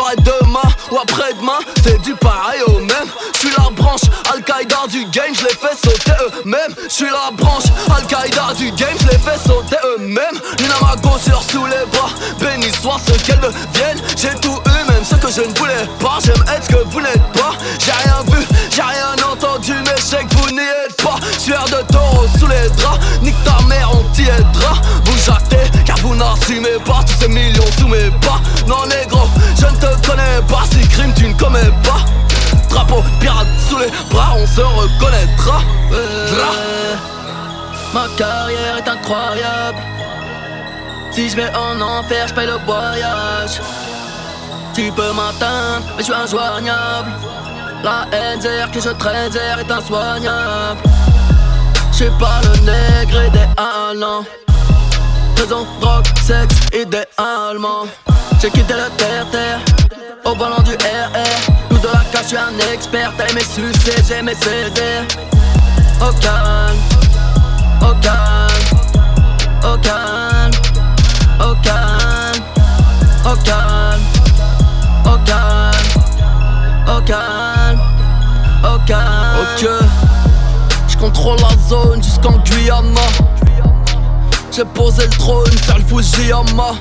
[SPEAKER 36] Demain ou après-demain, c'est du pareil au même. J'suis la branche Al-Qaïda du game, j'les fais sauter eux-mêmes. J'suis la branche Al-Qaïda du game, j'les fais sauter eux-mêmes. Gauche, sur sous les bras Béni soit ce qu'elles deviennent J'ai tout eu, même ce que je ne voulais pas. J'aime être ce que vous n'êtes pas. J'ai rien vu, j'ai rien entendu Mais je sais que vous n'y êtes pas. Sueur de taureau sous les draps Nique ta mère, on t'y aidera. Vous jactez, car vous n'assumez pas Tous ces millions connais pas Si crime tu ne commets pas. Drapeau pirate sous les bras, on se reconnaîtra. Ma carrière est incroyable. Si je vais en enfer, je paye le voyage. Tu peux m'atteindre, mais je suis injoignable. La haine que je traîne est insoignable. Suis pas le nègre idéal, non présent, drogue, sexe, idéalement. J'ai quitté le terre-terre, au volant du RR. Ou de la cache, je suis un expert. T'as aimé sucer, j'ai aimé céder. Au calme, au calme, au calme, au calme, au calme, au calme, au calme. Ok, je contrôle la zone jusqu'en Guyana j'ai posé le trône, faire le Fujiyama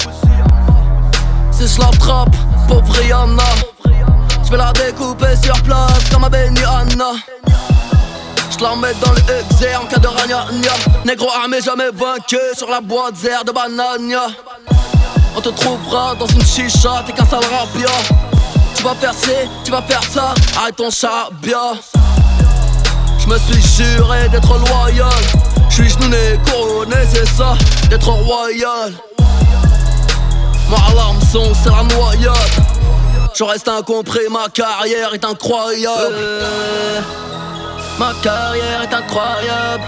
[SPEAKER 36] Si je l'attrape, pauvre Rihanna. Je vais la découper sur place comme à Benihana Je la mets dans le exer en cas de ragnagna Négro armé jamais vaincu sur la boîte zère de banania. On te trouvera dans une chicha, t'es qu'un sale rapia. Tu vas faire ci, tu vas faire ça, arrête ton chabia Je me suis juré d'être loyal je suis genouné, couronné, c'est ça, d'être royal. Moi, l'hameçon, c'est la noyade. Je reste incompris, ma carrière est incroyable. Euh, ma carrière est incroyable.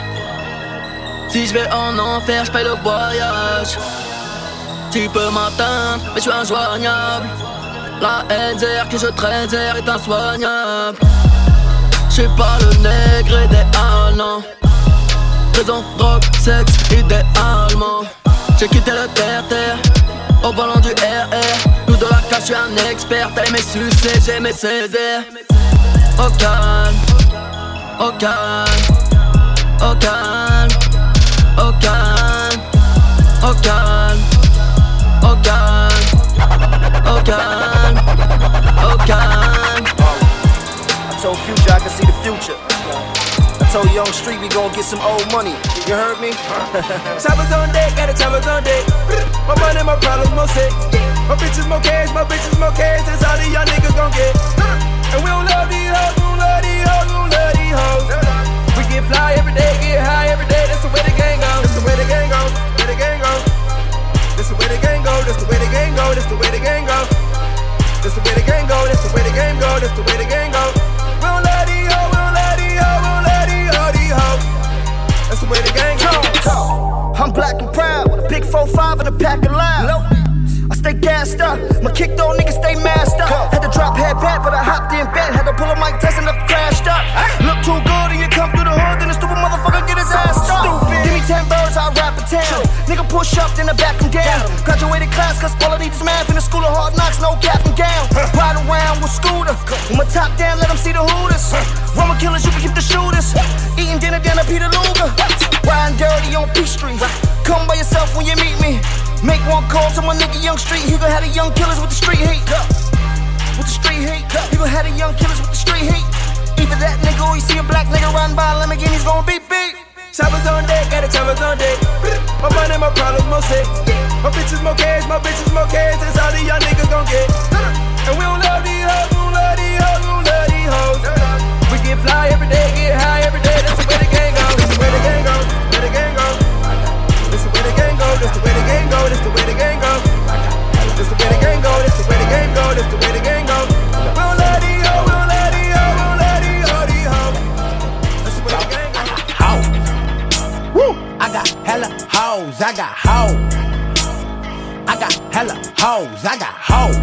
[SPEAKER 36] Si je vais en enfer, je le voyage. Tu peux m'atteindre, mais je suis injoignable. La haine que je traîne est insoignable. Je suis pas le nègre idéal, non. Prison, drogue, sexe, idéalement J'ai quitté le terre-terre Au volant du RR Tout de la cache, je suis un expert. T'as aimé sucer, j'ai aimé saisir Au calme Au calme Au calme Au calme Au calme Au calme Au calme Au calme
[SPEAKER 37] future. I told you Young Street we gon' get some old money. You heard me?
[SPEAKER 8] Choppers on deck, got a choppers on deck. My money, my problems, more sex. My bitches, more cash, my bitches, more cash. That's all these young niggas gon' get. And we don't love these hoes, we don't love these hoes, we don't love these hoes. We get fly every day, get high every day. That's the way the game goes. That's the way the game goes. Way the game goes. This the way the game go. This the way the game go. This the way the game go. This the way the game go. We don't let these hoes, we don't That's the way the game go.
[SPEAKER 37] I'm black and proud with a big 4-5 and a pack of loud. I stay gassed up, my kick though niggas stay masked up. Had to drop head back, but I hopped in bed. Had to pull a mic test enough crashed up. Look too good and you come through the hood, then the stupid motherfucker get his ass stuck. 10 birds, I'll rap a town. Nigga push up, then I back him down. Graduated class, cause all I need is math in the school of hard knocks, no cap and gown. Ride around with scooter, with my top down, let them see the hooters. Roma killers, you can keep the shooters. Eating dinner down at Peter Luger. Riding dirty on P Street. Come by yourself when you meet me. Make one call to my nigga Young Street. He gon' have the young killers with the street heat. With the street heat. He gon' have the young killers with the street heat. Either that nigga or you see a black nigga riding by a Lamborghini's gon' beat beat.
[SPEAKER 8] Choppers on deck, got the choppers on deck. My money, my problems, more sex. My bitches, more cash, my bitches, more cash. That's all these young niggas gon' get. And we don't love these hoes, we don't love these hoes, we don't love these hoes. We get fly every day, get high every day. That's the way the game go. That's the way the game go. Where the game go. That's the way the game go. That's the way the game go. That's the way the game go. That's the way the game go. That's the way the game go. That's the way the game go. We don't love these hoes,
[SPEAKER 7] I got hella hoes. I got hoes. I got hella hoes. I got hoes.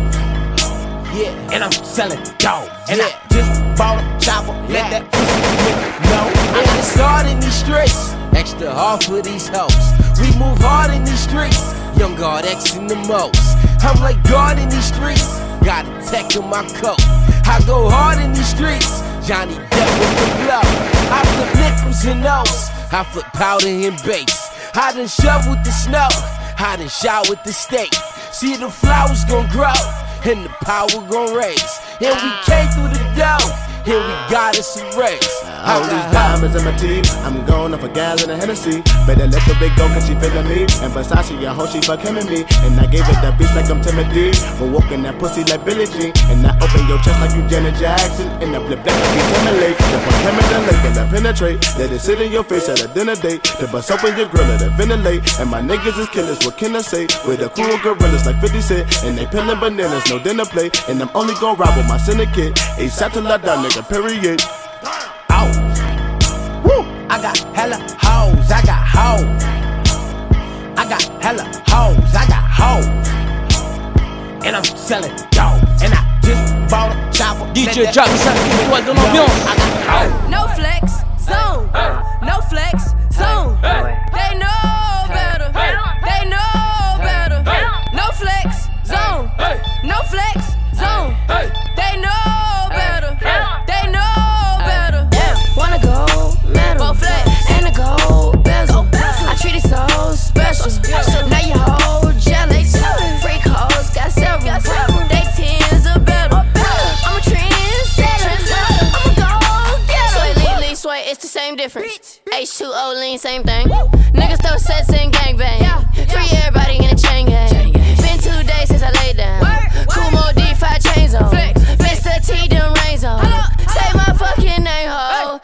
[SPEAKER 7] Yeah, and I'm selling dope. And I just bought a chopper. Let that pussy nigga know.
[SPEAKER 3] I got started in these streets, extra hard for these hoes. We move hard in these streets, young guard X in the most. I'm like God in these streets, got a tech in my coat. I go hard in these streets, Johnny Depp with the blow. I flip nickels and O's, I flip powder and bass. I done shoveled the snow, I done with the steak. See the flowers gon' grow, and the power gon' raise. And we came through the dough, and we got us a race.
[SPEAKER 26] All these diamonds in my teeth, I'm going off a gallon of Hennessy. Better let the big go, cause she feelin' me. And Versace, I hope she fuck him and me. And I gave it that bitch like I'm Timothy. For walking that pussy like Billie Jean. And I open your chest like you Janet Jackson. And I flip that like you Timberlake. Put him in the lake and I penetrate. Let it sit in your face at a dinner date. To bust open your grill, it ventilate. And my niggas is killers, what can I say? With the cool gorillas like 50 Cent. And they peeling bananas, no dinner plate. And I'm only gonna ride with my syndicate. A to la down, nigga, period.
[SPEAKER 7] Woo! I got hella hoes, I got hoes. I got hella hoes, I got hoes. And I'm selling dope. And I just bought a chopper.
[SPEAKER 3] DJ Jackson, étoile de l'ambiance.
[SPEAKER 38] No flex, zone. No flex, zone. They know
[SPEAKER 39] difference. H2O lean, same thing. Niggas throw sets in gangbang. Free everybody in a chain gang. Been two days since I laid down. Kumo D5 chains on. Mr. T, them rains on. Say my fucking name, ho.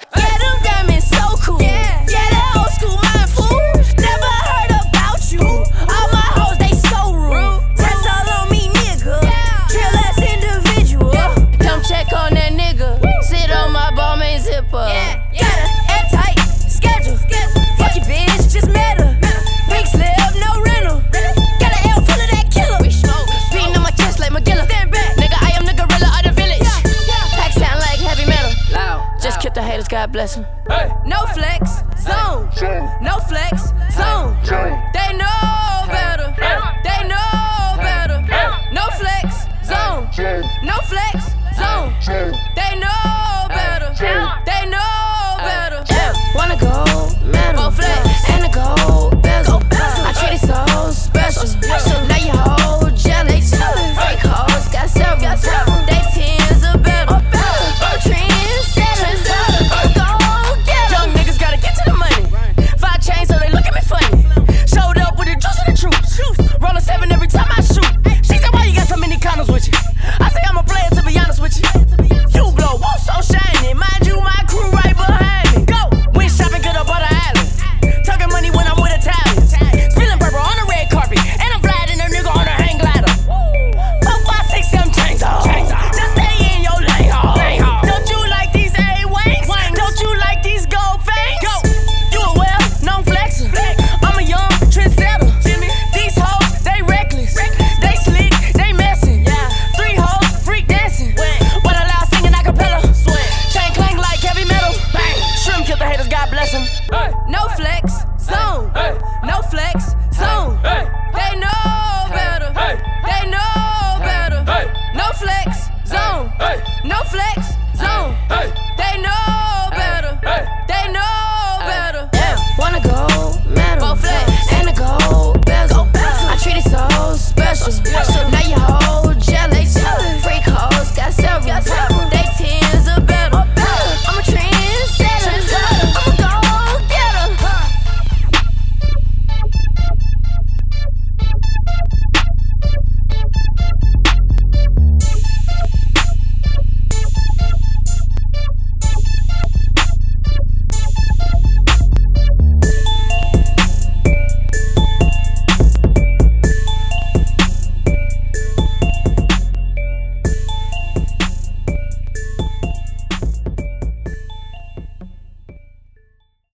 [SPEAKER 39] Just
[SPEAKER 38] kill the haters, God bless them. No flex, zone. No flex, zone. They know better. They know better. No flex, zone. No flex, zone. They know better.